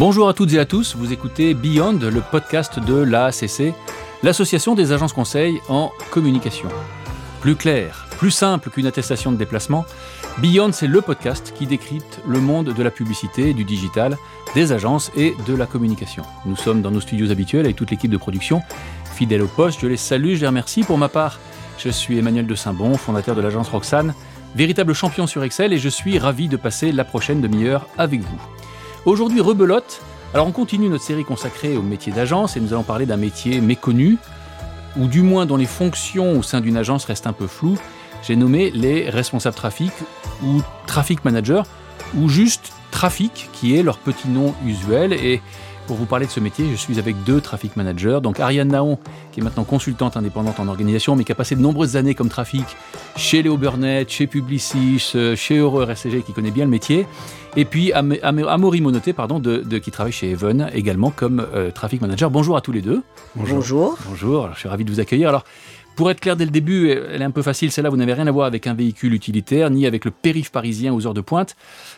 Bonjour à toutes et à tous, vous écoutez Beyond, le podcast de l'ACC, l'association des agences conseils en communication. Plus clair, plus simple qu'une attestation de déplacement, Beyond, c'est le podcast qui décrypte le monde de la publicité, du digital, des agences et de la communication. Nous sommes dans nos studios habituels avec toute l'équipe de production, fidèle au poste. Je les salue, je les remercie. Pour ma part, je suis Emmanuel de Saint-Bon, fondateur de l'agence Roxane, véritable champion sur Excel et je suis ravi de passer la prochaine demi-heure avec vous. Aujourd'hui, rebelote. Alors on continue notre série consacrée au métier d'agence et nous allons parler d'un métier méconnu, ou du moins dont les fonctions au sein d'une agence restent un peu floues. J'ai nommé les responsables trafic ou traffic manager, ou juste trafic, qui est leur petit nom usuel. Et pour vous parler de ce métier, je suis avec deux traffic managers. Donc Ariane Naon, qui est maintenant consultante indépendante en organisation, mais qui a passé de nombreuses années comme trafic chez Léo Burnett, chez Publicis, euh, chez Heureux RSCG, qui connaît bien le métier. Et puis Am Am Amaury Monoté, pardon, de, de, qui travaille chez Even également comme euh, traffic manager. Bonjour à tous les deux. Bonjour. Bonjour. Bonjour. Alors, je suis ravi de vous accueillir. Alors, pour être clair dès le début, elle est un peu facile, celle-là, vous n'avez rien à voir avec un véhicule utilitaire, ni avec le périph' parisien aux heures de pointe.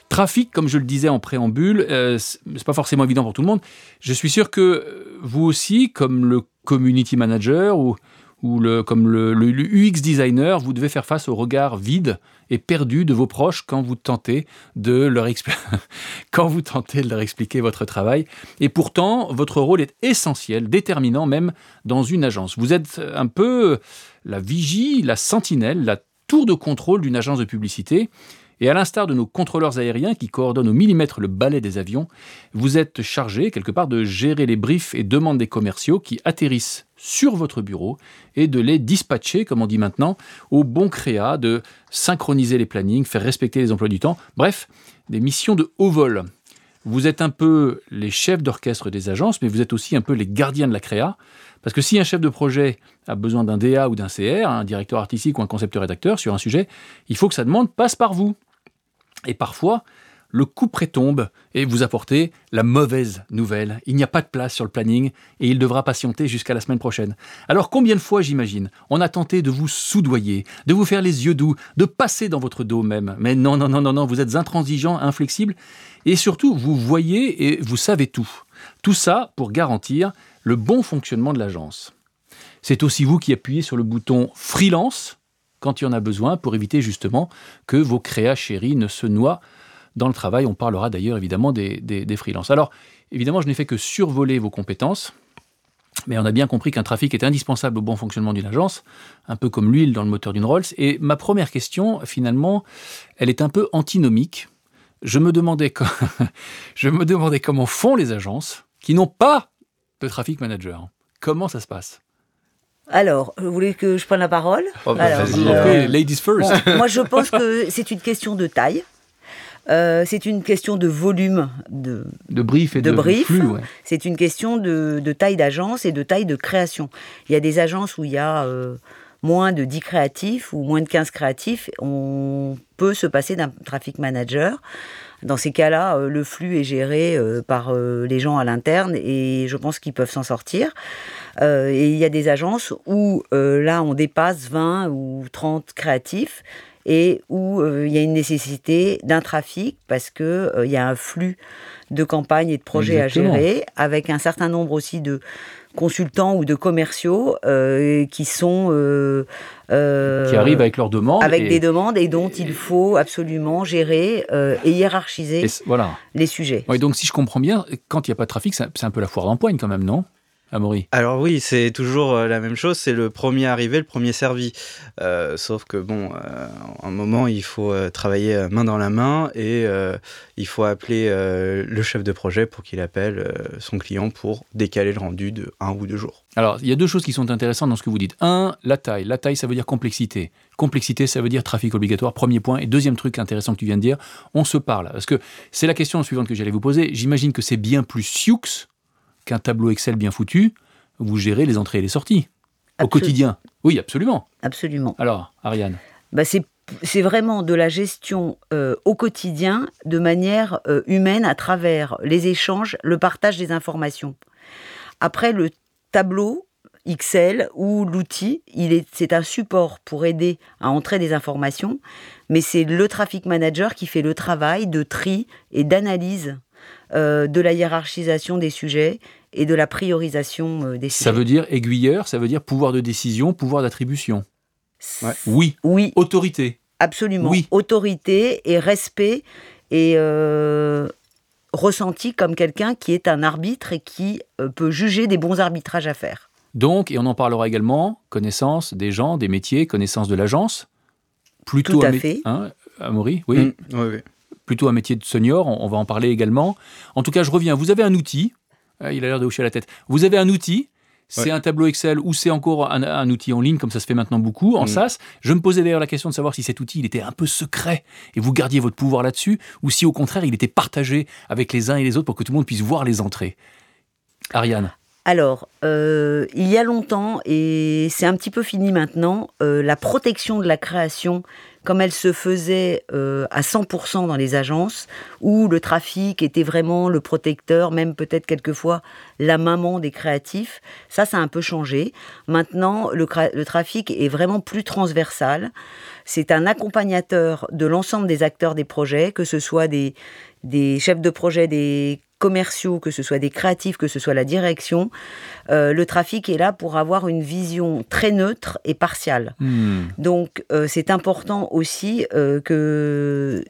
Trafic, comme je le disais en préambule, euh, c'est pas forcément évident pour tout le monde. Je suis sûr que vous aussi, comme le community manager ou, ou le, comme le, UX designer, vous devez faire face au regard vide et perdu de vos proches quand vous tentez de leur quand vous tentez de leur expliquer votre travail. Et pourtant, votre rôle est essentiel, déterminant même dans une agence. Vous êtes un peu la vigie, la sentinelle, la tour de contrôle d'une agence de publicité. Et à l'instar de nos contrôleurs aériens qui coordonnent au millimètre le balai des avions, vous êtes chargé quelque part de gérer les briefs et demandes des commerciaux qui atterrissent sur votre bureau et de les dispatcher, comme on dit maintenant, au bon créa, de synchroniser les plannings, faire respecter les emplois du temps, bref, des missions de haut vol. Vous êtes un peu les chefs d'orchestre des agences, mais vous êtes aussi un peu les gardiens de la créa, parce que si un chef de projet a besoin d'un DA ou d'un CR, un directeur artistique ou un concepteur-rédacteur sur un sujet, il faut que sa demande passe par vous. Et parfois, le coup prétombe et vous apportez la mauvaise nouvelle. Il n'y a pas de place sur le planning et il devra patienter jusqu'à la semaine prochaine. Alors combien de fois, j'imagine, on a tenté de vous soudoyer, de vous faire les yeux doux, de passer dans votre dos même. Mais non, non, non, non, non, vous êtes intransigeant, inflexible et surtout, vous voyez et vous savez tout. Tout ça pour garantir le bon fonctionnement de l'agence. C'est aussi vous qui appuyez sur le bouton freelance quand il y en a besoin pour éviter justement que vos créas chéris ne se noient dans le travail. On parlera d'ailleurs évidemment des, des, freelances. Alors, évidemment, je n'ai fait que survoler vos compétences. Mais on a bien compris qu'un trafic est indispensable au bon fonctionnement d'une agence, un peu comme l'huile dans le moteur d'une Rolls. Et ma première question, finalement, elle est un peu antinomique. Je me demandais, comment font les agences qui n'ont pas de traffic manager. Comment ça se passe? Alors, vous voulez que je prenne la parole oh, bah, Alors, euh, Ladies first. Bon, moi, je pense que c'est une question de taille. Euh, c'est une question de volume de, de brief et de, de brief. flux. Ouais. C'est une question de, de taille d'agence et de taille de création. Il y a des agences où il y a euh, moins de 10 créatifs ou moins de 15 créatifs. On peut se passer d'un traffic manager. Dans ces cas-là, euh, le flux est géré euh, par euh, les gens à l'interne et je pense qu'ils peuvent s'en sortir. et il y a des agences où là, on dépasse 20 ou 30 créatifs et où il y a une nécessité d'un trafic parce qu'il y a un flux de campagnes et de projets Exactement. à gérer avec un certain nombre aussi de consultants ou de commerciaux euh, qui sont euh, euh, qui arrivent avec leurs demandes avec et, des demandes et dont et, il faut absolument gérer et hiérarchiser et voilà. les sujets. Ouais, donc si je comprends bien, quand il n'y a pas de trafic, c'est un peu la foire d'empoigne quand même, non? Amaury Alors oui, c'est toujours euh, la même chose, c'est le premier arrivé, le premier servi. Euh, sauf que bon, euh, à un moment, il faut travailler main dans la main et euh, il faut appeler le chef de projet pour qu'il appelle son client pour décaler le rendu de un ou deux jours. Alors, il y a deux choses qui sont intéressantes dans ce que vous dites. Un, la taille. La taille, ça veut dire complexité. Complexité, ça veut dire trafic obligatoire, premier point. Et deuxième truc intéressant que tu viens de dire, on se parle. Parce que c'est la question suivante que j'allais vous poser. J'imagine que c'est bien plus sioux qu'un tableau Excel bien foutu, vous gérez les entrées et les sorties Absol au quotidien. Oui, absolument. Absolument. Alors, Ariane bah C'est c'est vraiment de la gestion euh, au quotidien de manière euh, humaine à travers les échanges, le partage des informations. Après, le tableau Excel ou l'outil, c'est un support pour aider à entrer des informations, mais c'est le traffic manager qui fait le travail de tri et d'analyse euh, de la hiérarchisation des sujets et de la priorisation euh, des sujets. Ça veut dire aiguilleur, ça veut dire pouvoir de décision, pouvoir d'attribution. Oui. Oui. Autorité. Absolument. Oui. Autorité et respect et euh, ressenti comme quelqu'un qui est un arbitre et qui euh, peut juger des bons arbitrages à faire. Donc, et on en parlera également, connaissance des gens, des métiers, connaissance de l'agence. Plutôt Tout à fait. Hein, Amaury? Oui. Mm, oui, oui. Plutôt un métier de senior, on, on va en parler également. En tout cas, je reviens. Vous avez un outil. Ah, Il a l'air de hocher la tête. Vous avez un outil. C'est Ouais. un tableau Excel ou c'est encore un, un outil en ligne, comme ça se fait maintenant beaucoup, en Mm. SaaS. Je me posais d'ailleurs la question de savoir si cet outil il était un peu secret et vous gardiez votre pouvoir là-dessus, ou si au contraire il était partagé avec les uns et les autres pour que tout le monde puisse voir les entrées. Ariane. Alors, euh, il y a longtemps, et c'est un petit peu fini maintenant, euh, la protection de la création, comme elle se faisait euh, à 100% dans les agences, où le trafic était vraiment le protecteur, même peut-être quelquefois la maman des créatifs, ça, ça a un peu changé. Maintenant, le, trafic est vraiment plus transversal. C'est un accompagnateur de l'ensemble des acteurs des projets, que ce soit des chefs de projet, des commerciaux, que ce soit des créatifs, que ce soit la direction. Euh, le trafic est là pour avoir une vision très neutre et partiale. Hmm. Donc, euh, c'est important aussi euh, que...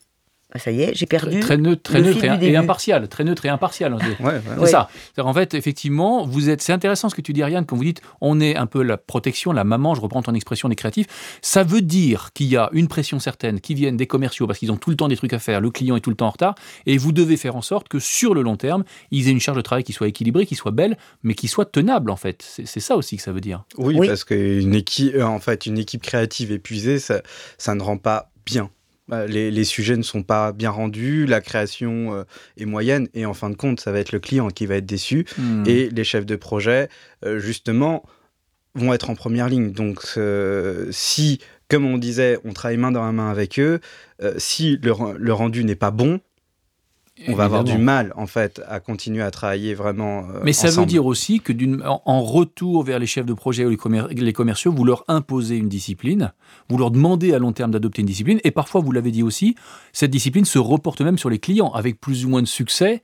Ah, Ça y est, j'ai perdu. Très neutre, très le neutre fil et, du et début. impartial. Très neutre et impartial. Ouais, ouais. C'est Ouais. ça. En fait, effectivement, vous êtes. C'est intéressant ce que tu dis, Ariane, quand vous dites on est un peu la protection, la maman. Je reprends ton expression des créatifs. Ça veut dire qu'il y a une pression certaine qui viennent des commerciaux parce qu'ils ont tout le temps des trucs à faire. Le client est tout le temps en retard, et vous devez faire en sorte que sur le long terme, ils aient une charge de travail qui soit équilibrée, qui soit belle, mais qui soit tenable. En fait, c'est ça aussi que ça veut dire. Oui, Oui. parce qu'une équipe, euh, en fait, une équipe créative épuisée, ça, ça ne rend pas bien. Euh, Les, les sujets ne sont pas bien rendus, la création euh, est moyenne, et en fin de compte, ça va être le client qui va être déçu, Hmm. et les chefs de projet, euh, justement, vont être en première ligne. Donc, euh, si, comme on disait, on travaille main dans la main avec eux, euh, si le rendu n'est pas bon, on va avoir du mal, en fait, à continuer à travailler vraiment. euh, Mais ça veut dire aussi que en, en retour vers les chefs de projet ou les, commer- les commerciaux, vous leur imposez une discipline, vous leur demandez à long terme d'adopter une discipline, et parfois, vous l'avez dit aussi, cette discipline se reporte même sur les clients, avec plus ou moins de succès.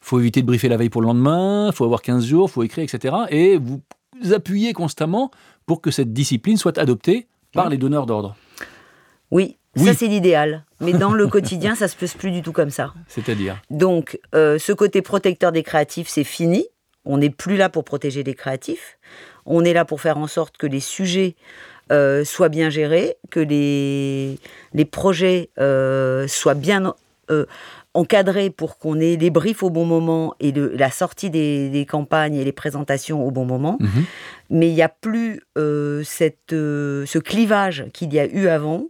faut éviter de briefer la veille pour le lendemain, faut avoir 15 jours, faut écrire, etc. Et vous appuyez constamment pour que cette discipline soit adoptée par les donneurs d'ordre. Oui, Oui. ça c'est l'idéal. Mais dans le quotidien, ça se passe plus du tout comme ça. C'est-à-dire Donc, euh, ce côté protecteur des créatifs, c'est fini. On n'est plus là pour protéger les créatifs. On est là pour faire en sorte que les sujets euh, soient bien gérés, que les, les projets euh, soient bien encadrés pour qu'on ait les briefs au bon moment et le- la sortie des, des campagnes et les présentations au bon moment. Mhm. Mais il n'y a plus euh, cette, euh, ce clivage qu'il y a eu avant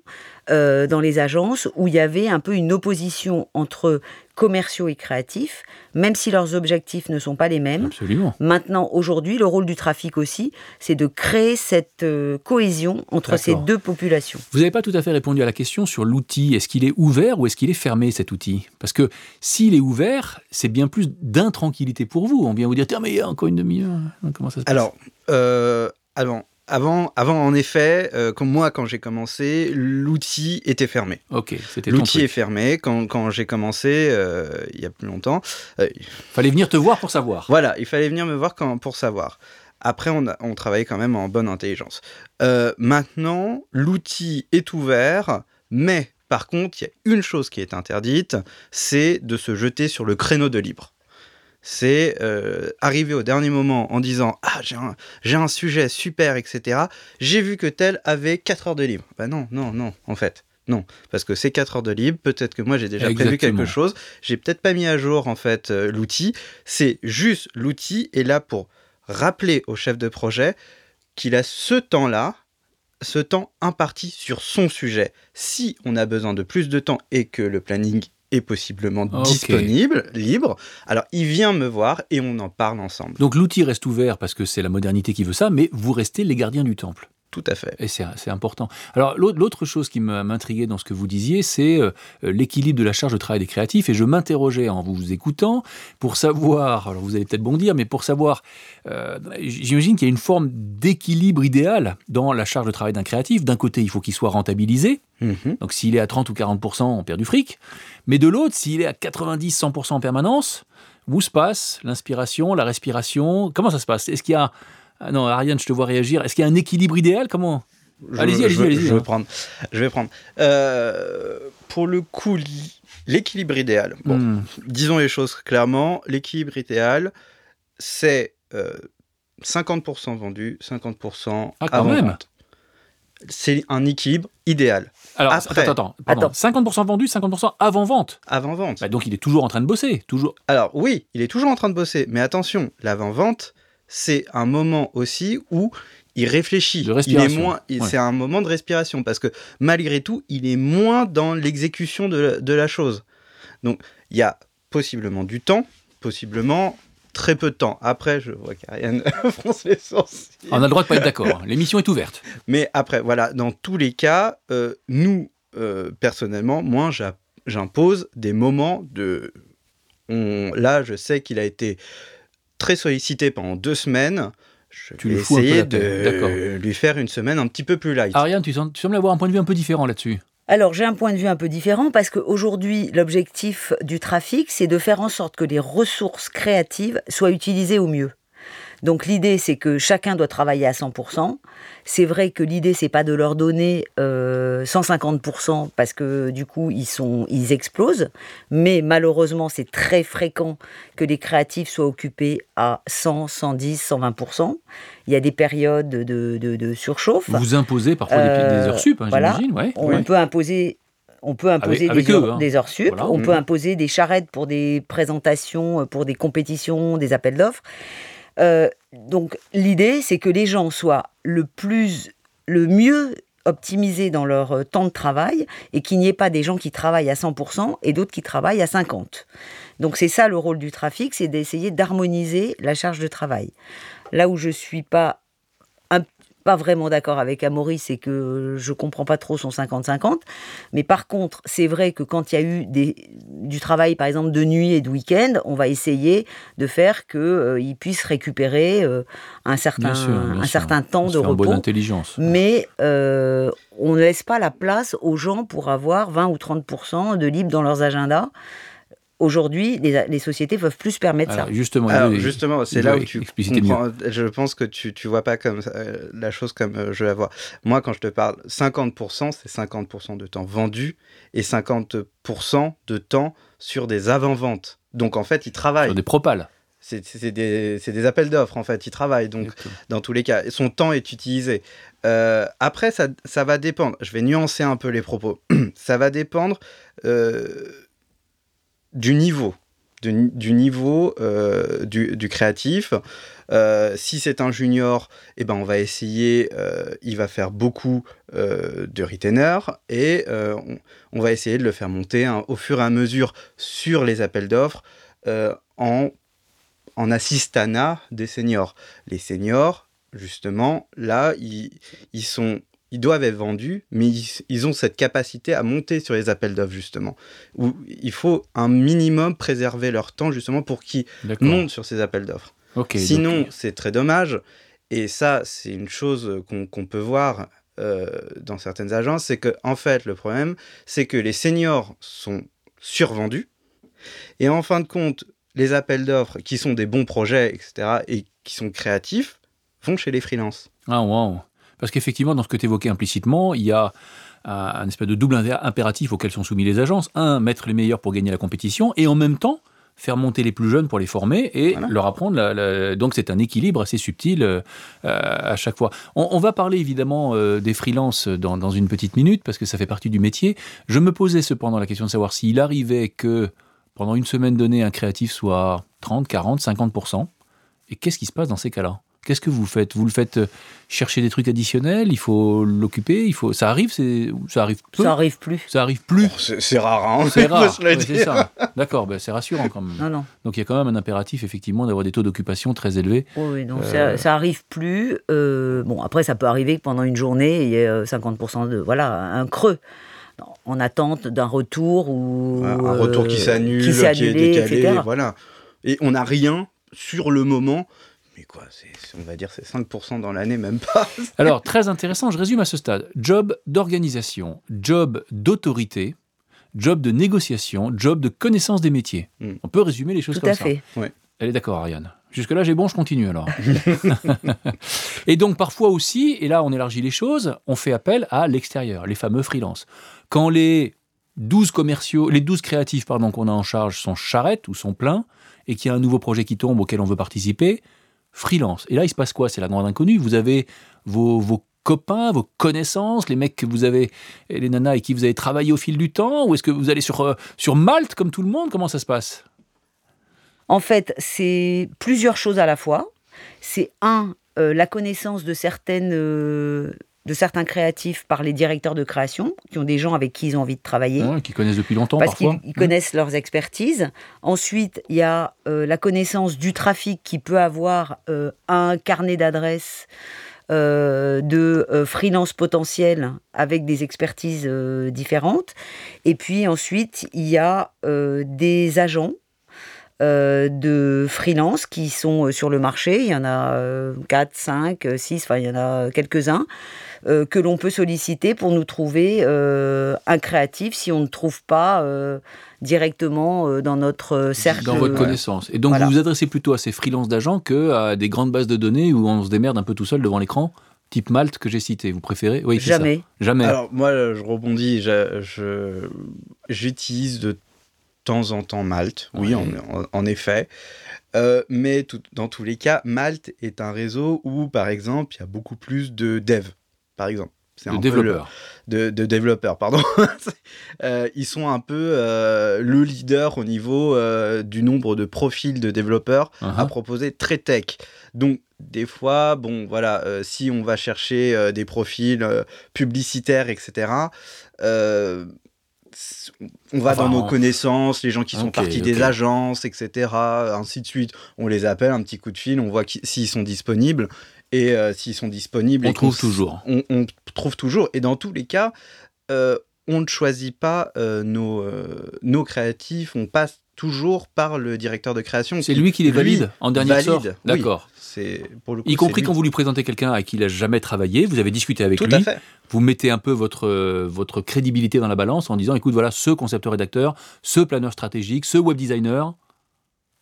euh, dans les agences où il y avait un peu une opposition entre commerciaux et créatifs, même si leurs objectifs ne sont pas les mêmes. Absolument. Maintenant, aujourd'hui, le rôle du trafic aussi, c'est de créer cette euh, cohésion entre ces deux populations. Vous n'avez pas tout à fait répondu à la question sur l'outil. Est-ce qu'il est ouvert ou est-ce qu'il est fermé cet outil? Parce que s'il est ouvert, c'est bien plus d'intranquillité pour vous. On vient vous dire tiens mais il y a encore une demi-heure. Comment ça se passe? Alors, euh, avant, avant, avant, en effet, euh, comme moi, quand j'ai commencé, l'outil était fermé. ok, c'était L'outil est fermé. Quand, quand j'ai commencé, euh, il y a plus longtemps, euh, Fallait venir te voir pour savoir. voilà, il fallait venir me voir quand, pour savoir. Après, on, a- on travaille quand même en bonne intelligence. Euh, maintenant, l'outil est ouvert, mais par contre, il y a une chose qui est interdite, c'est de se jeter sur le créneau de libre. C'est euh, arriver au dernier moment en disant Ah, j'ai un, j'ai un sujet super, etc. J'ai vu que tel avait 4 heures de libre. Bah non, non, non, en fait. Non, parce que c'est 4 heures de libre, peut-être que moi j'ai déjà prévu quelque chose, j'ai peut-être pas mis à jour en fait euh, l'outil, c'est juste l'outil est là pour rappeler au chef de projet qu'il a ce temps-là, ce temps imparti sur son sujet. Si on a besoin de plus de temps et que le planning est possiblement disponible, libre, alors il vient me voir et on en parle ensemble. Donc l'outil reste ouvert parce que c'est la modernité qui veut ça, mais vous restez les gardiens du temple. Tout à fait. Et c'est important. Alors, l'autre chose qui m'intriguait dans ce que vous disiez, c'est euh, l'équilibre de la charge de travail des créatifs. Et je m'interrogeais en vous écoutant pour savoir, alors vous allez peut-être bondir, mais pour savoir, euh, j'imagine qu'il y a une forme d'équilibre idéal dans la charge de travail d'un créatif. D'un côté, il faut qu'il soit rentabilisé. Mhm. Donc, s'il est à 30 ou 40 on perd du fric. Mais de l'autre, s'il est à 90-100 en permanence, où se passe l'inspiration, la respiration? Comment ça se passe? Est-ce qu'il y a ah non, Ariane, je te vois réagir. Est-ce qu'il y a un équilibre idéal? Comment? Allez-y, allez-y, allez-y. Je vais prendre. Je vais prendre. Euh, pour le coup, l'équilibre idéal. Bon, hmm. disons les choses clairement. L'équilibre idéal, c'est 50% euh, vendu, 50% ah, quand même. C'est un équilibre idéal. Alors, attends, attends, attends. 50% vendu, 50% avant vente. Avant vente. Bah, donc il est toujours en train de bosser, toujours. Alors oui, il est toujours en train de bosser, mais attention, l'avant vente, c'est un moment aussi où il réfléchit. il est moins, c'est un moment de respiration parce que malgré tout, il est moins dans l'exécution de, la chose. Donc, il y a possiblement du temps, possiblement très peu de temps. Après, je vois qu'Ariane fronce les sourcils. On a le droit de pas être d'accord. L'émission est ouverte. Mais après, voilà, dans tous les cas, euh, nous, euh, personnellement, moi, j'impose des moments de. Là, je sais qu'il a été très sollicité pendant deux semaines. Je tu vais essayer de lui faire une semaine un petit peu plus light. Ariane, tu, sembles avoir un point de vue un peu différent là-dessus. Alors j'ai un point de vue un peu différent parce qu'aujourd'hui l'objectif du trafic c'est de faire en sorte que les ressources créatives soient utilisées au mieux. Donc l'idée, c'est que chacun doit travailler à 100%. C'est vrai que l'idée, c'est pas de leur donner 150% euh, parce que du coup, ils, sont, ils explosent. Mais malheureusement, c'est très fréquent que les créatifs soient occupés à 100, 110, 120%. Il y a des périodes de, de, surchauffe. Vous imposez parfois des, euh, heures sup, hein, j'imagine. On peut imposer on peut imposer des, heures, hein. des, heures, sup, on peut mm. imposer des charrettes pour des présentations, pour des compétitions, des appels d'offres. Euh, donc l'idée, c'est que les gens soient le plus, le mieux optimisés dans leur euh, temps de travail et qu'il n'y ait pas des gens qui travaillent à 100% et d'autres qui travaillent à 50%. Donc c'est ça le rôle du trafic, c'est d'essayer d'harmoniser la charge de travail. Là où je suis pas pas vraiment d'accord avec Amaury, c'est que je comprends pas trop son 50-50. Mais par contre, c'est vrai que quand il y a eu des, du travail, par exemple, de nuit et de week-end, on va essayer de faire qu'il euh, puisse récupérer euh, un certain, un certain temps de repos. Bonne intelligence. Mais euh, on ne laisse pas la place aux gens pour avoir 20 ou 30 de libre dans leurs agendas. Aujourd'hui, les, sociétés peuvent plus se permettre ça. Justement, justement, c'est là où tu comprends. Je pense que tu ne vois pas comme euh, la chose comme euh, je la vois. Moi, quand je te parle, 50%, c'est 50% de temps vendu et 50% de temps sur des avant-ventes. Donc en fait, ils travaillent. Sur des propales. C'est des, des, appels d'offres, en fait. Ils travaillent. Donc, dans tous les cas, son temps est utilisé. Euh, après, ça, ça, va dépendre. Je vais nuancer un peu les propos. ça va dépendre du niveau, du, niveau euh, du, créatif. Euh, si c'est un junior, eh ben on va essayer, euh, il va faire beaucoup de retainer et on, va essayer de le faire monter au fur et à mesure sur les appels d'offres en, en assistana des seniors. Les seniors, justement, là, ils, ils sont ils doivent être vendus, mais ils, ont cette capacité à monter sur les appels d'offres, justement. Où il faut un minimum préserver leur temps, justement, pour qu'ils montent sur ces appels d'offres. Sinon, c'est très dommage. Et ça, c'est une chose qu'on peut voir euh, dans certaines agences, c'est que, en fait, le problème, c'est que les seniors sont survendus. Et en fin de compte, les appels d'offres, qui sont des bons projets, etc., et qui sont créatifs, vont chez les freelances. Ah, wow. Parce qu'effectivement, dans ce que tu évoquais implicitement, il y a un, espèce de double impératif auquel sont soumis les agences. Un, mettre les meilleurs pour gagner la compétition, et en même temps, faire monter les plus jeunes pour les former et leur apprendre. donc c'est un équilibre assez subtil euh, à chaque fois. On, va parler évidemment euh, des freelances dans, dans, une petite minute parce que ça fait partie du métier. Je me posais cependant la question de savoir s'il arrivait que pendant une semaine donnée, un créatif soit 30, 40, 50% Et qu'est-ce qui se passe dans ces cas-là? Qu'est-ce que vous faites? Vous le faites euh, chercher des trucs additionnels? Il faut l'occuper? Il faut ça arrive c'est ça arrive peu? Ça arrive plus. Ça arrive plus? Oh, c'est rare, hein, C'est rare. Ouais, c'est ça. D'accord, ben, c'est rassurant quand même. Non, non. Donc il y a quand même un impératif effectivement d'avoir des taux d'occupation très élevés. Oui, oui, donc Euh. ça, ça arrive plus. Euh, bon, après, ça peut arriver que pendant une journée, il y ait euh, 50% de. Voilà, un creux. En attente d'un retour ou. Un un retour qui s'annule, qui qui, s'est est décalé, etc. voilà. Et on n'a rien sur le moment. Mais quoi, on va dire c'est 5% dans l'année, même pas. Alors très intéressant, je résume à ce stade. Job d'organisation, job d'autorité, job de négociation, job de connaissance des métiers. Mm. On peut résumer les choses Tout comme à ça. fait. Elle est d'accord, Ariane. Jusque-là, j'ai bon, je continue alors. et donc, parfois aussi, et là, on élargit les choses, on fait appel à l'extérieur, les fameux freelances. Quand les 12 commerciaux, les 12 créatifs, pardon, qu'on a en charge sont charrettes ou sont pleins, et qu'il y a un nouveau projet qui tombe auquel on veut participer, freelance. Et là, il se passe quoi? C'est la grande inconnue. Vous avez vos, copains, vos connaissances, les mecs que vous avez, les nanas avec qui vous avez travaillé au fil du temps, ou est-ce que vous allez sur, euh, sur Malte comme tout le monde? Comment ça se passe? En fait, c'est plusieurs choses à la fois. C'est un, euh, la connaissance de certaines. euh, de certains créatifs par les directeurs de création, qui ont des gens avec qui ils ont envie de travailler. Ouais, Qui connaissent depuis longtemps parce qu'ils connaissent leurs expertises. Ensuite, il y a euh, la connaissance du trafic qui peut avoir euh, un carnet d'adresses euh, de euh, freelance potentiels avec des expertises euh, différentes. Et puis ensuite, il y a des agents euh, de freelance qui sont euh, sur le marché. Il y en a euh, 4, 5, 6, enfin il y en a quelques-uns euh, que l'on peut solliciter pour nous trouver euh, un créatif si on ne trouve pas euh, directement euh, dans notre cercle. dans votre euh, connaissance. Et donc voilà. vous vous adressez plutôt à ces freelances d'agents que à des grandes bases de données où on se démerde un peu tout seul devant l'écran, type Malte que j'ai cité. Vous préférez? Oui, c'est ça. Jamais. Jamais. Alors, moi, je rebondis. J'utilise de temps en temps Malte. Oui, Ouais. en, en- en effet. Euh, mais tout- dans tous les cas, Malte est un réseau où, par exemple, il y a beaucoup plus de devs, par exemple. C'est de développeurs. de, de développeurs, pardon. Euh, ils sont un peu euh, le leader au niveau du nombre de profils de développeurs à Uh-huh. proposer très tech. Donc, des fois, bon, voilà, euh, si on va chercher euh, des profils euh, publicitaires, etc., on va Enfin, dans nos on- connaissances, les gens qui sont partis des agences, etc., ainsi de suite. On les appelle, un petit coup de fil, on voit s'ils sont disponibles. Et euh, s'ils sont disponibles, On trouve toujours. On, on trouve toujours. Et dans tous les cas, euh, on ne choisit pas euh, nos, euh, nos créatifs, on passe toujours par le directeur de création. C'est lui qui les valide en dernier valide, sort. D'accord. C'est pour le coup, Y compris quand vous lui présentez quelqu'un à qui il n'a jamais travaillé, vous avez discuté avec Tout lui, à fait. vous mettez un peu votre, euh, votre crédibilité dans la balance en disant écoute, voilà, ce concepteur-rédacteur, ce planeur stratégique, ce web designer,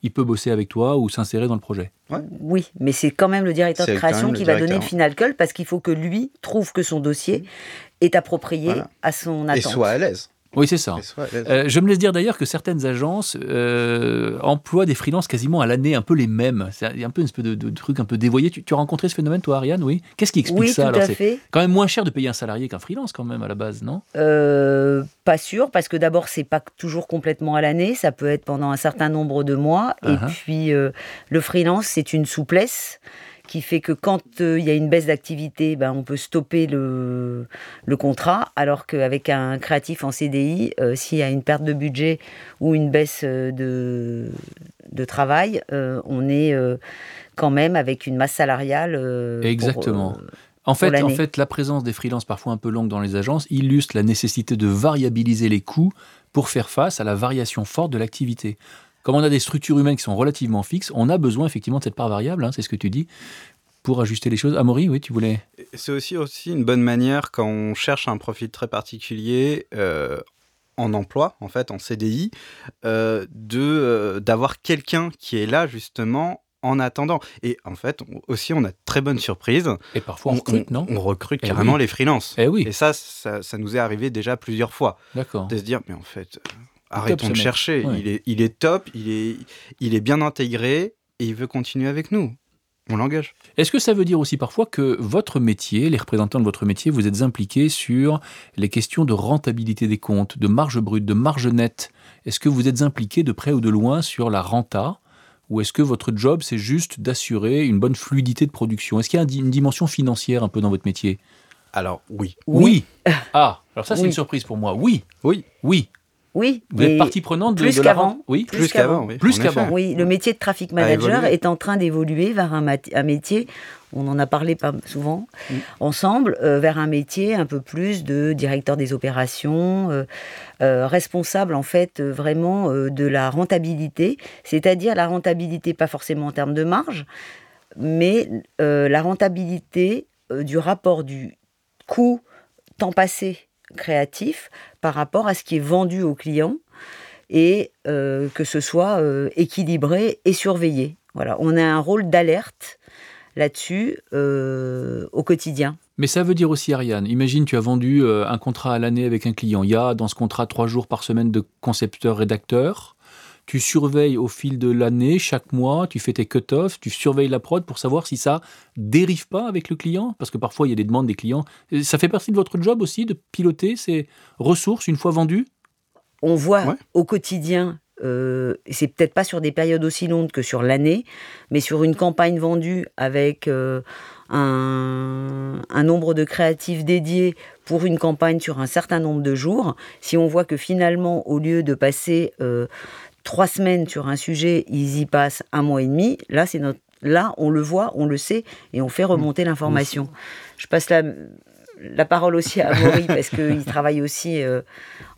il peut bosser avec toi ou s'insérer dans le projet. Oui, mais c'est quand même le directeur de création qui va donner le final call parce qu'il faut que lui trouve que son dossier est approprié Voilà. à son Et attente. soit à l'aise. Oui, c'est ça. Euh, je me laisse dire d'ailleurs que certaines agences euh, emploient des freelances quasiment à l'année, un peu les mêmes. C'est un peu une espèce de, de truc un peu dévoyé. Tu, tu as rencontré ce phénomène, toi, Ariane? Oui. Qu'est-ce qui explique oui, ça tout alors à C'est fait. quand même moins cher de payer un salarié qu'un freelance, quand même, à la base, non? Euh, pas sûr, parce que d'abord, c'est pas toujours complètement à l'année, ça peut être pendant un certain nombre de mois. Et puis, euh, le freelance, c'est une souplesse qui fait que quand euh, il y a une baisse d'activité, ben, on peut stopper le, le contrat, alors qu'avec un créatif en CDI, euh, s'il y a une perte de budget ou une baisse euh, de, de travail, on est quand même avec une masse salariale. pour, Exactement. En fait, en fait, la présence des freelances parfois un peu longue dans les agences illustre la nécessité de variabiliser les coûts pour faire face à la variation forte de l'activité. Comme on a des structures humaines qui sont relativement fixes, on a besoin effectivement de cette part variable, hein, c'est ce que tu dis, pour ajuster les choses. Amaury, oui, tu voulais. C'est aussi, aussi une bonne manière quand on cherche un profil très particulier euh, en emploi, en fait, en CDI, euh, de euh, d'avoir quelqu'un qui est là justement en attendant. Et en fait, on- aussi, on a de très bonne surprise. Et parfois on recrute, non on recrute Eh carrément oui. les freelances. Eh oui, Et ça, ça, ça nous est arrivé déjà plusieurs fois. d'accord. De se dire, mais en fait, arrêtons de chercher. Ouais. Il, est, il est top, il est, il est bien intégré et il veut continuer avec nous. On l'engage. Est-ce que ça veut dire aussi parfois que votre métier, les représentants de votre métier, vous êtes impliqués sur les questions de rentabilité des comptes, de marge brute, de marge nette? Est-ce que vous êtes impliqués de près ou de loin sur la renta? Ou est-ce que votre job, c'est juste d'assurer une bonne fluidité de production? Est-ce qu'il y a une dimension financière un peu dans votre métier? Alors, oui. Oui. Ah, alors ça, c'est une surprise pour moi. Oui. Oui. Oui. Oui. Vous êtes partie prenante de, plus de qu'avant. Oui. Plus, qu'avant. Oui, plus qu'avant. Oui, le métier de traffic manager est en train d'évoluer vers un, un, métier, on en a parlé pas souvent, mm. ensemble, euh, vers un métier un peu plus de directeur des opérations, euh, euh, responsable en fait vraiment de la rentabilité, c'est-à-dire la rentabilité pas forcément en termes de marge, mais la rentabilité du rapport du coût temps passé créatif par rapport à ce qui est vendu au client et euh, que ce soit euh, équilibré et surveillé. Voilà, on a un rôle d'alerte là-dessus euh, au quotidien. Mais ça veut dire aussi, Ariane, imagine tu as vendu un contrat à l'année avec un client. Il y a dans ce contrat trois jours par semaine de concepteur-rédacteur tu surveilles au fil de l'année, chaque mois, tu fais tes cut-offs, tu surveilles la prod pour savoir si ça dérive pas avec le client, parce que parfois il y a des demandes des clients. Ça fait partie de votre job aussi de piloter ces ressources une fois vendues? On voit au quotidien euh, c'est peut-être pas sur des périodes aussi longues que sur l'année, mais sur une campagne vendue avec euh, un, un, nombre de créatifs dédiés pour une campagne sur un certain nombre de jours, si on voit que finalement, au lieu de passer euh, trois semaines sur un sujet, ils y passent un mois et demi. Là, c'est notre, là, on le voit, on le sait, et on fait remonter mmh. l'information. Je passe la, la parole aussi à Maury parce qu'il travaille aussi euh,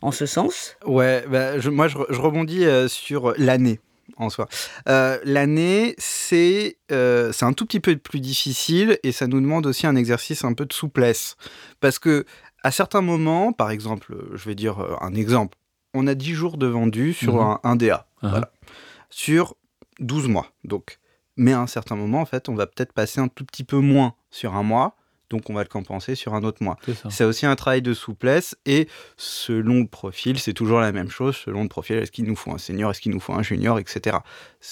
en ce sens. Ouais, bah, je, moi je, rebondis euh, sur l'année en soi. Euh, l'année, c'est c'est un tout petit peu plus difficile et ça nous demande aussi un exercice un peu de souplesse. Parce que à certains moments, par exemple, je vais dire un exemple, on a 10 jours de vendu sur mhm. un, DA. Uh-huh. Sur 12 mois. Donc. Mais à un certain moment, en fait, on va peut-être passer un tout petit peu moins sur un mois. Donc on va le compenser sur un autre mois. C'est aussi un travail de souplesse et selon le profil, c'est toujours la même chose. Selon le profil, est-ce qu'il nous faut un senior, est-ce qu'il nous faut un junior, etc.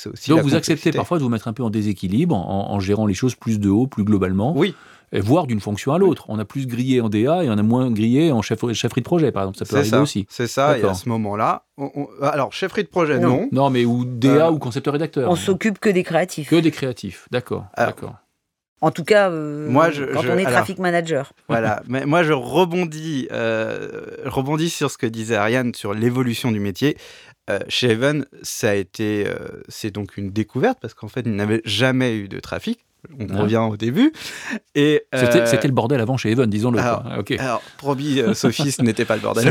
Aussi Donc vous acceptez parfois de vous mettre un peu en déséquilibre en, en, gérant les choses plus de haut, plus globalement. Oui voire d'une fonction à l'autre. On a plus grillé en DA et on a moins grillé en chef, chefferie de projet, par exemple. Ça peut arriver aussi. C'est ça, et à ce moment-là, alors chefferie de projet, non. Non, mais ou DA euh, ou concepteur-rédacteur. On s'occupe que des créatifs. Que des créatifs, d'accord. d'accord. En tout cas, euh, moi, je, quand on est traffic manager. Voilà, mais moi je rebondis, euh, rebondis sur ce que disait Ariane sur l'évolution du métier. chez Even, ça a été, c'est donc une découverte parce qu'en fait, il n'avait jamais eu de trafic on revient au début. Et euh, c'était, le bordel avant chez Evan, disons-le. Alors, alors promis, euh, Sophie, ce n'était pas le bordel.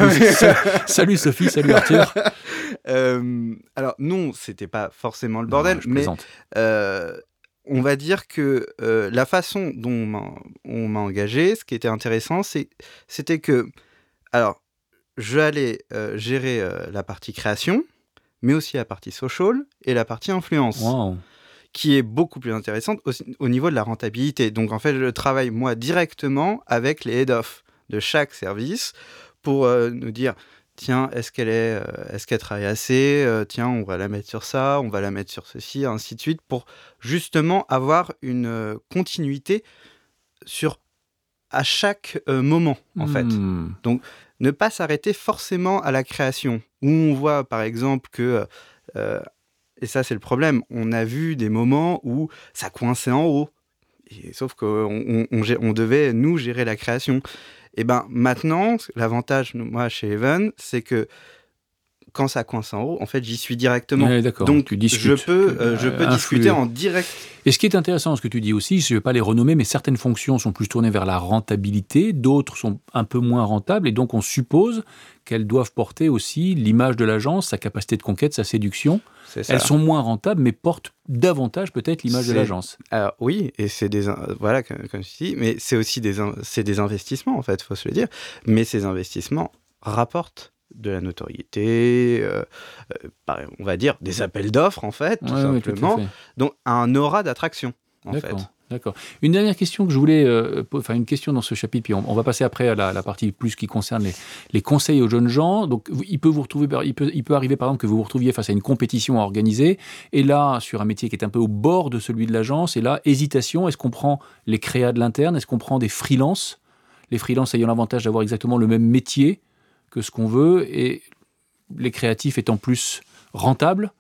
salut, Sophie, salut Arthur. Euh, alors non, c'était pas forcément le bordel, mais on va dire que la façon dont on m'a, engagé, ce qui était intéressant, c'était que, alors, je allais gérer la partie création, mais aussi la partie social et la partie influence. Wow qui est beaucoup plus intéressante au, niveau de la rentabilité. Donc en fait, je travaille moi directement avec les head-off de chaque service pour euh, nous dire tiens, est-ce qu'elle est, euh, est-ce qu'elle travaille assez euh, Tiens, on va la mettre sur ça, on va la mettre sur ceci, ainsi de suite, pour justement avoir une continuité sur à chaque moment, en fait. Hmm. Donc, ne pas s'arrêter forcément à la création, où on voit par exemple que et ça, c'est le problème. On a vu des moments où ça coinçait en haut. Et, sauf qu'on on, devait, nous, gérer la création. Et ben maintenant, l'avantage, moi, chez Even, c'est que quand ça coince en haut, en fait, j'y suis directement. Donc, tu je peux, euh, je peux discuter en direct. Et ce qui est intéressant, ce que tu dis aussi, je ne vais pas les renommer, mais certaines fonctions sont plus tournées vers la rentabilité, d'autres sont un peu moins rentables, et donc on suppose qu'elles doivent porter aussi l'image de l'agence, sa capacité de conquête, sa séduction. Elles sont moins rentables, mais portent davantage peut-être l'image de l'agence. Alors oui, et c'est des voilà comme, comme tu dis, mais c'est aussi des c'est des investissements en fait, faut se le dire. Mais ces investissements rapportent de la notoriété, euh, euh, on va dire des appels d'offres en fait, tout simplement. Donc un aura d'attraction en fait. D'accord. Une dernière question que je voulais, euh, enfin une question dans ce chapitre, puis on, va passer après à la, partie plus qui concerne les, conseils aux jeunes gens. Donc il peut vous retrouver, il peut, il peut arriver par exemple que vous vous retrouviez face à une compétition à organiser, et là sur un métier qui est un peu au bord de celui de l'agence, et là hésitation. Est-ce qu'on prend les créas de l'interne? Est-ce qu'on prend des freelances? Les freelances ayant l'avantage d'avoir exactement le même métier que ce qu'on veut, et les créatifs étant plus rentables.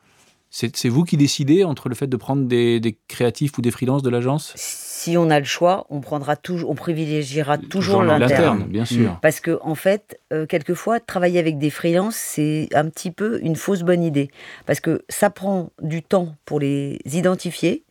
C'est vous qui décidez entre le fait de prendre des, créatifs ou des freelances de l'agence? Si on a le choix, on prendra toujours, on privilégiera toujours l'interne. bien sûr. Parce que en fait, euh, quelquefois, travailler avec des freelances, c'est un petit peu une fausse bonne idée, parce que ça prend du temps pour les identifier,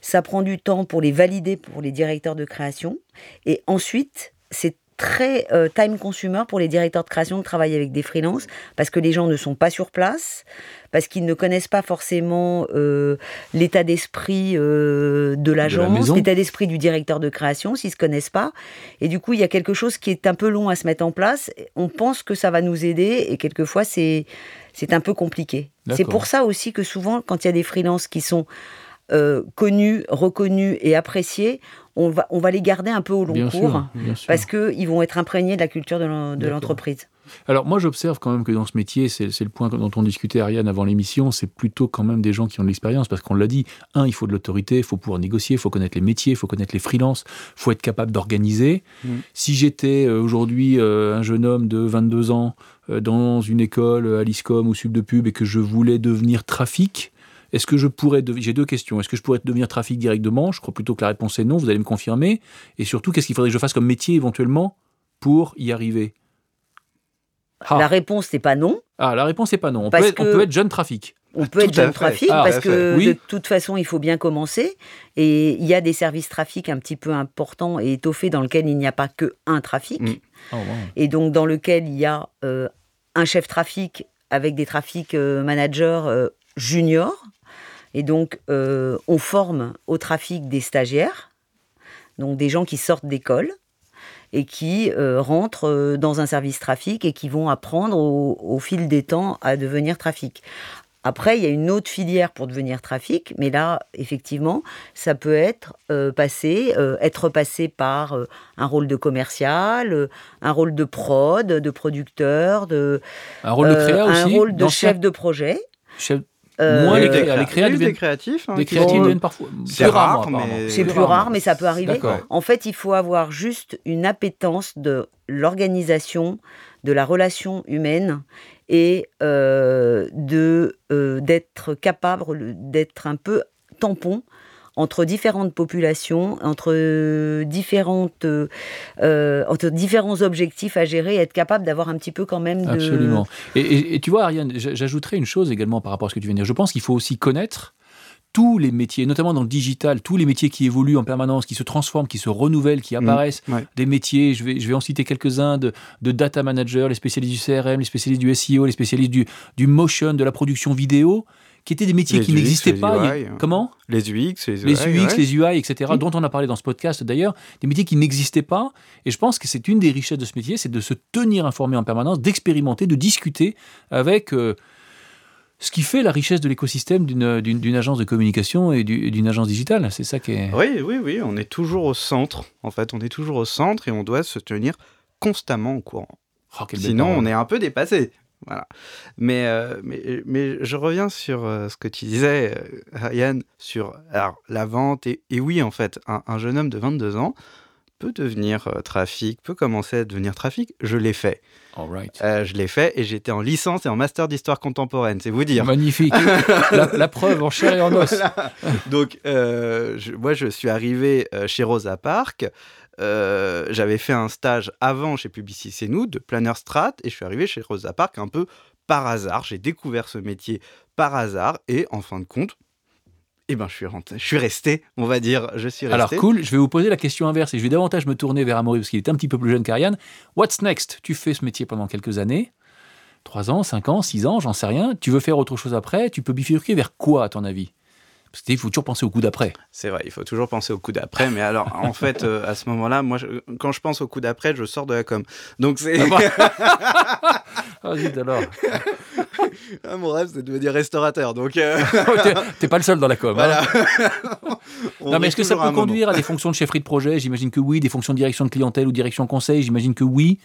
ça prend du temps pour les valider pour les directeurs de création, et ensuite, c'est très euh, time consumer pour les directeurs de création de travailler avec des freelances parce que les gens ne sont pas sur place, parce qu'ils ne connaissent pas forcément euh, l'état d'esprit euh, de l'agence, l'état d'esprit du directeur de création, s'ils ne se connaissent pas. Et du coup, il y a quelque chose qui est un peu long à se mettre en place. On pense que ça va nous aider et quelquefois, c'est, c'est un peu compliqué. C'est pour ça aussi que souvent, quand il y a des freelances qui sont connus, reconnus et appréciés, on va, on va les garder un peu au long cours parce qu'ils vont être imprégnés de la culture de l'entreprise. Alors moi j'observe quand même que dans ce métier, c'est le point dont on discutait Ariane avant l'émission, c'est plutôt quand même des gens qui ont de l'expérience parce qu'on l'a dit, un, il faut de l'autorité, il faut pouvoir négocier, il faut connaître les métiers, il faut connaître les freelances, il faut être capable d'organiser. Mm. Si j'étais euh, aujourd'hui euh, un jeune homme de 22 ans euh, dans une école à l'ISCOM ou Sub de Pub et que je voulais devenir trafic, est-ce que je pourrais. J'ai deux questions. Est-ce que je pourrais devenir trafic directement? Je crois plutôt que la réponse est non. Vous allez me confirmer. Et surtout, qu'est-ce qu'il faudrait que je fasse comme métier éventuellement pour y arriver? Ah. La réponse n'est pas non. Ah, la réponse n'est pas non. On peut, être, jeune trafic. On peut être jeune trafic ah, parce que de toute façon, il faut bien commencer. Et il y a des services trafic un petit peu importants et étoffés dans lesquels il n'y a pas que un trafic. Mm. Oh, et donc, dans lequel il y a euh, un chef trafic avec des trafic euh, managers euh, juniors et donc, euh, on forme au trafic des stagiaires, donc des gens qui sortent d'école et qui euh, rentrent euh, dans un service trafic et qui vont apprendre au, fil des temps à devenir trafic. Après, il y a une autre filière pour devenir trafic, mais là, effectivement, ça peut être passé, être passé par un rôle de commercial, un rôle de prod, de producteur, de un rôle de créa un rôle de chef de projet. Chef euh, Moins les, les, créatifs, des créatifs, hein, des créatifs viennent parfois. C'est rare, mais c'est plus rare, mais ça peut arriver. En fait, il faut avoir juste une appétence de l'organisation, de la relation humaine et euh, de euh, d'être capable d'être un peu tampon entre différentes populations, entre différentes, euh, entre différents objectifs à gérer, et être capable d'avoir un petit peu quand même de... Absolument. Et, et tu vois, Ariane, j'ajouterais une chose également par rapport à ce que tu viens de dire. Je pense qu'il faut aussi connaître tous les métiers, notamment dans le digital, tous les métiers qui évoluent en permanence, qui se transforment, qui se renouvellent, qui mmh, apparaissent, des métiers, je vais, je vais en citer quelques-uns, de, de, data manager, les spécialistes du CRM, les spécialistes du SEO, les spécialistes du, du motion, de la production vidéo qui étaient des métiers qui n'existaient pas. Comment Les UX, les UI, les, UX, les UI etc., dont on a parlé dans ce podcast d'ailleurs, des métiers qui n'existaient pas. Et je pense que c'est une des richesses de ce métier, c'est de se tenir informé en permanence, d'expérimenter, de discuter avec euh, ce qui fait la richesse de l'écosystème d'une agence de communication et d'une agence digitale. C'est ça qui est. Oui, oui, oui, on est toujours au centre. En fait, on est toujours au centre et on doit se tenir constamment au courant. Oh, Sinon, on est un peu dépassé. Voilà. Mais, euh, mais, mais, je reviens sur euh, ce que tu disais, euh, sur la vente. Et, et, oui, en fait, un, jeune homme de 22 ans peut devenir trafic, peut commencer à devenir trafic. Je l'ai fait. je l'ai fait et j'étais en licence et en master d'histoire contemporaine, c'est vous dire. Magnifique. la, preuve en chair et en os. Donc, moi, je suis arrivé chez Rosa Park. Euh, j'avais fait un stage avant chez Publicis C'est nous de planner strat et je suis arrivé chez Rosa Park un peu par hasard. J'ai découvert ce métier par hasard et en fin de compte, eh ben, je suis, rentré, je suis resté, on va dire, je suis resté. Alors cool, je vais vous poser la question inverse et je vais davantage me tourner vers Amaury parce qu'il est un petit peu plus jeune qu'Ariane. What's next? Tu fais ce métier pendant quelques années, 3 ans, 5 ans, 6 ans, j'en sais rien. Tu veux faire autre chose après? Tu peux bifurquer vers quoi à ton avis? Parce qu'il faut toujours penser au coup d'après. C'est vrai, il faut toujours penser au coup d'après. Mais alors, en fait, euh, à ce moment-là, moi, quand je pense au coup d'après, je sors de la com. Donc c'est. Ah. Vas-y, alors. Ah, mon rêve, c'est de devenir restaurateur. Donc. Euh... T'es pas le seul dans la com. Hein. non, mais est-ce que ça peut conduire à des fonctions de chefferie de projet? J'imagine que oui. Des fonctions de direction de clientèle ou direction conseil J'imagine que oui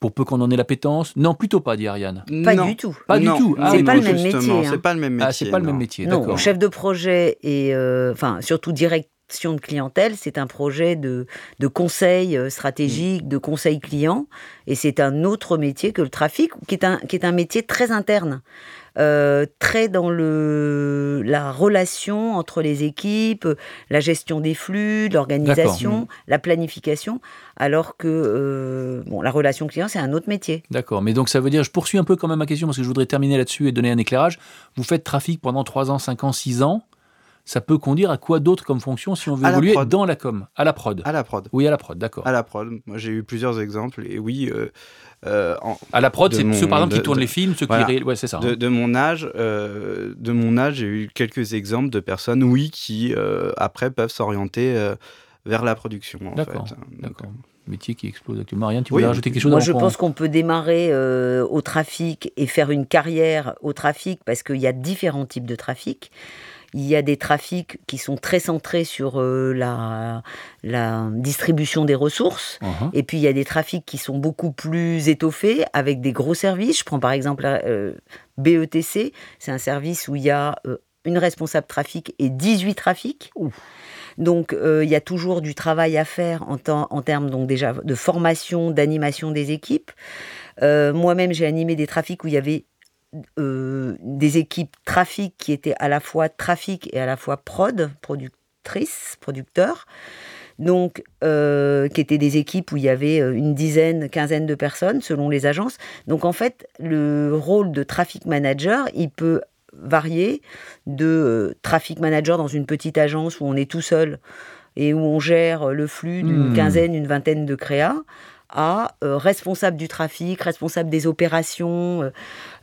pour peu qu'on en ait l'appétence Non, plutôt pas, dit Ariane. Pas du tout. Pas du tout. Ah, c'est pas, le même métier. C'est pas le même métier. Ah, c'est pas le même métier. Non, chef de projet et euh, enfin surtout direction de clientèle, c'est un projet de, de conseil euh, stratégique, de conseil client, et c'est un autre métier que le trafic, qui est un, qui est un métier très interne. Euh, très dans le, la relation entre les équipes, la gestion des flux, l'organisation, la planification, alors que euh, bon, la relation client, c'est un autre métier. D'accord, mais donc ça veut dire, je poursuis un peu quand même ma question parce que je voudrais terminer là-dessus et donner un éclairage. Vous faites trafic pendant 3 ans, 5 ans, 6 ans ça peut conduire à quoi d'autre comme fonction si on veut évoluer dans la com À la prod À la prod. Oui, à la prod, d'accord. À la prod. Moi, j'ai eu plusieurs exemples et oui. Euh, euh, à la prod, c'est ceux par exemple qui tournent les films, ceux qui. Ouais, c'est ça. De, hein. mon âge, euh, de mon âge, j'ai eu quelques exemples de personnes, oui, qui après peuvent s'orienter vers la production. D'accord. D'accord métier qui explose actuellement. Rien, tu voulais rajouter quelque chose Moi, je pense qu'on peut démarrer au trafic et faire une carrière au trafic parce qu'il y a différents types de trafic. Il y a des trafics qui sont très centrés sur euh, la, la, distribution des ressources. Uh-huh. Et puis, il y a des trafics qui sont beaucoup plus étoffés avec des gros services. Je prends par exemple euh, BETC. C'est un service où il y a euh, une responsable trafic et 18 trafics. Donc, il y a toujours du travail à faire en, en termes donc déjà de formation, d'animation des équipes. Moi-même, j'ai animé des trafics où il y avait euh, des équipes trafic qui étaient à la fois trafic et à la fois prod, productrice, producteur. Donc, euh, qui étaient des équipes où il y avait euh, une dizaine, quinzaine de personnes selon les agences. Donc, en fait, le rôle de traffic manager, il peut varier de traffic manager dans une petite agence où on est tout seul et où on gère le flux d'une hmm. quinzaine, une vingtaine de créas, à euh, responsable du trafic, responsable des opérations. Euh,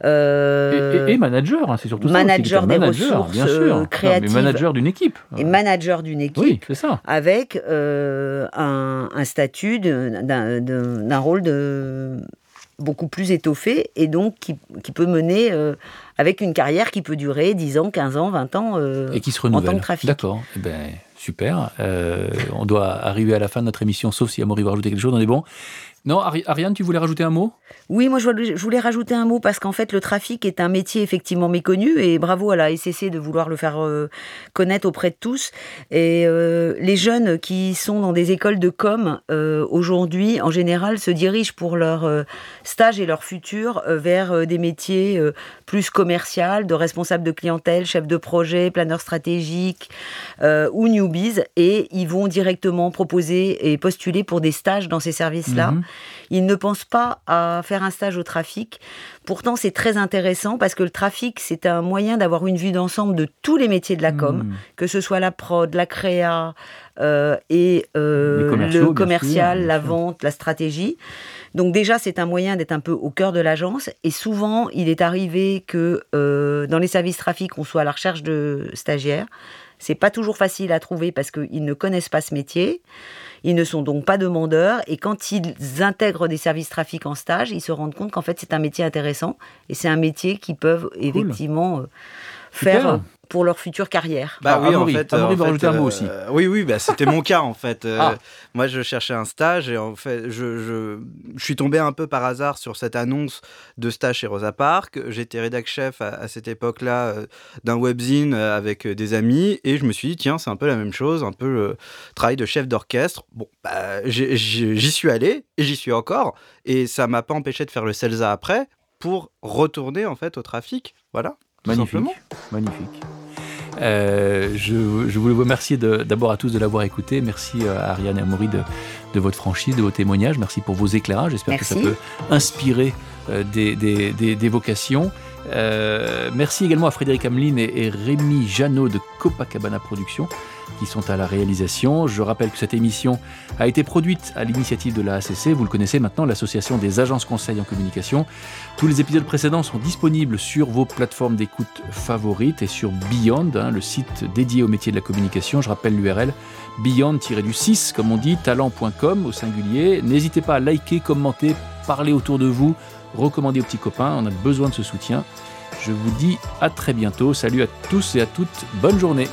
euh, et, manager, hein, c'est surtout manager ça. Des manager des ressources bien créatives. manager d'une équipe. Et manager d'une équipe. Oui, c'est ça. Avec un, un, statut d'un rôle de beaucoup plus étoffé et donc qui, qui peut mener avec une carrière qui peut durer 10 ans, 15 ans, 20 ans et qui se renouvelle. en tant que trafic. D'accord. Eh ben, Super. Euh, on doit arriver à la fin de notre émission, sauf si Amaury veut rajouter quelque chose, on est bon. Non, Ariane, tu voulais rajouter un mot? Oui, moi je voulais rajouter un mot parce qu'en fait le trafic est un métier effectivement méconnu et bravo à la SCC de vouloir le faire euh, connaître auprès de tous. Et euh, les jeunes qui sont dans des écoles de com aujourd'hui, en général, se dirigent pour leur stage et leur futur vers des métiers plus commerciaux, de responsable de clientèle, chef de projet, planeur stratégique ou new et ils vont directement proposer et postuler pour des stages dans ces services-là. Mhm. Ils ne pensent pas à faire un stage au trafic. Pourtant, c'est très intéressant parce que le trafic, c'est un moyen d'avoir une vue d'ensemble de tous les métiers de la com, mhm. que ce soit la prod, la créa euh, et euh, le commercial, la vente, la stratégie. Donc déjà, c'est un moyen d'être un peu au cœur de l'agence. Et souvent, il est arrivé que euh, dans les services trafic, on soit à la recherche de stagiaires. C'est pas toujours facile à trouver parce qu'ils ne connaissent pas ce métier. Ils ne sont donc pas demandeurs. Et quand ils intègrent des services trafic en stage, ils se rendent compte qu'en fait, c'est un métier intéressant. Et c'est un métier qu'ils peuvent effectivement euh, faire pour leur future carrière. Bah oui, en fait, va rajouter un mot aussi. Euh, oui, oui, bah, c'était mon cas en fait. Euh, ah. Moi, je cherchais un stage et en fait, je, je, je, suis tombé un peu par hasard sur cette annonce de stage chez Rosa Parks. J'étais rédac chef à, cette époque-là euh, d'un webzine avec des amis et je me suis dit tiens, c'est un peu la même chose, un peu le travail de chef d'orchestre. Bon, bah, j'y suis allé et j'y suis encore et ça m'a pas empêché de faire le CELSA après pour retourner en fait au trafic. Voilà. Magnifique. Magnifique. Euh, je, voulais vous remercier d'abord à tous de l'avoir écouté. Merci euh, à Ariane et à Maury de, votre franchise, de vos témoignages. Merci pour vos éclairages. J'espère que ça peut inspirer euh, des, vocations. merci également à Frédéric Hamelin et, et Rémi Jeannot de Copacabana Productions qui sont à la réalisation. Je rappelle que cette émission a été produite à l'initiative de la ACC, vous le connaissez maintenant, l'Association des agences conseils en communication. Tous les épisodes précédents sont disponibles sur vos plateformes d'écoute favorites et sur Beyond, hein, le site dédié au métier de la communication. Je rappelle l'URL beyond-du-6, comme on dit, talent.com au singulier. N'hésitez pas à liker, commenter, parler autour de vous, recommander aux petits copains, on a besoin de ce soutien. Je vous dis à très bientôt. Salut à tous et à toutes. Bonne journée.